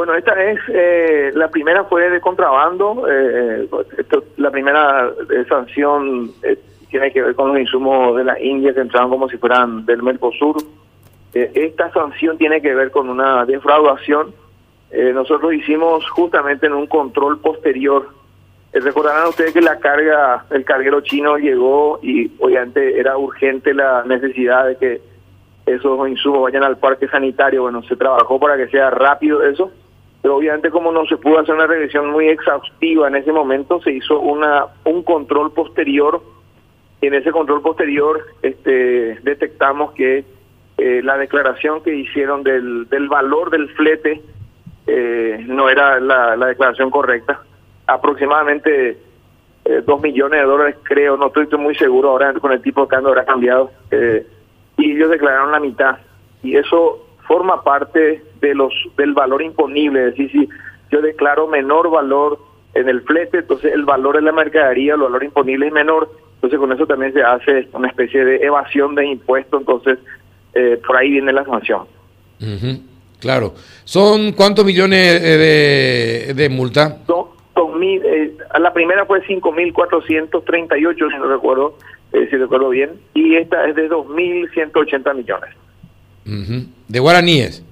Bueno, esta es, eh, la primera fue de contrabando, eh, esto- la primera eh, sanción eh, tiene que ver con los insumos de la India que entraban como si fueran del Mercosur. Eh, esta sanción tiene que ver con una defraudación. Nosotros hicimos justamente en un control posterior. Recordarán ustedes que la carga, el carguero chino llegó y obviamente era urgente la necesidad de que esos insumos vayan al parque sanitario. Bueno, se trabajó para que sea rápido eso, obviamente como no se pudo hacer una revisión muy exhaustiva en ese momento, se hizo una un control posterior. En ese control posterior este, detectamos que eh, la declaración que hicieron del, del valor del flete eh, no era la, la declaración correcta. Aproximadamente eh, dos millones de dólares, creo, no estoy, estoy muy seguro ahora con el tipo de cambio habrá cambiado. eh, y ellos declararon la mitad. Y eso forma parte de los del valor imponible. Es decir, si yo declaro menor valor en el flete, entonces el valor de la mercadería, el valor imponible es menor. Entonces con eso también se hace una especie de evasión de impuestos. Entonces eh, por ahí viene la sanción. Ujú, Claro. ¿Son cuántos millones eh, de, de multa? Son, son mil, eh, a la primera fue 5.438, si no recuerdo, eh, si recuerdo bien, y esta es de 2.180 millones De guaraníes.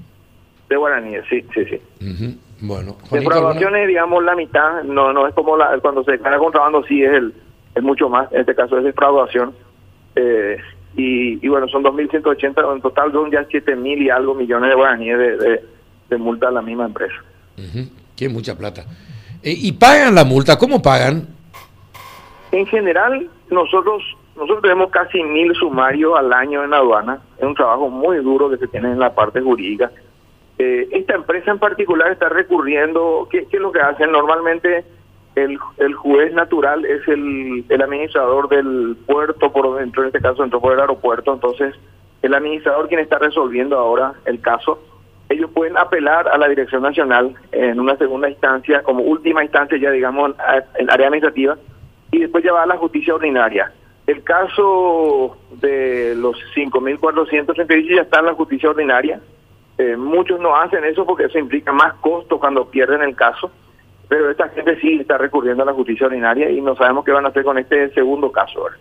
de guaraníes, sí, sí, sí. Bueno, Juanito, Defraudación es, digamos, la mitad, no no es como la, cuando se declara contrabando, sí es el es mucho más, en este caso es defraudación. Eh, y, y bueno, son 2.180, en total son ya 7.000 y algo millones de guaraníes de, de, de multa a la misma empresa. Ujú. Que mucha plata. Eh, ¿Y pagan la multa? ¿Cómo pagan? En general, nosotros nosotros tenemos casi mil sumarios al año en aduana. Es un trabajo muy duro que se tiene en la parte jurídica. Eh, esta empresa en particular está recurriendo, ¿qué, qué es lo que hacen? Normalmente el, el juez natural es el, el administrador del puerto, por dentro, en este caso entró por el aeropuerto, entonces el administrador quien está resolviendo ahora el caso, ellos pueden apelar a la Dirección Nacional en una segunda instancia, como última instancia ya digamos en área administrativa, y después ya va a la justicia ordinaria. El caso de los 5.438 ya está en la justicia ordinaria. Eh, muchos no hacen eso porque eso implica más costo cuando pierden el caso, pero esta gente sí está recurriendo a la justicia ordinaria y no sabemos qué van a hacer con este segundo caso. ¿verdad?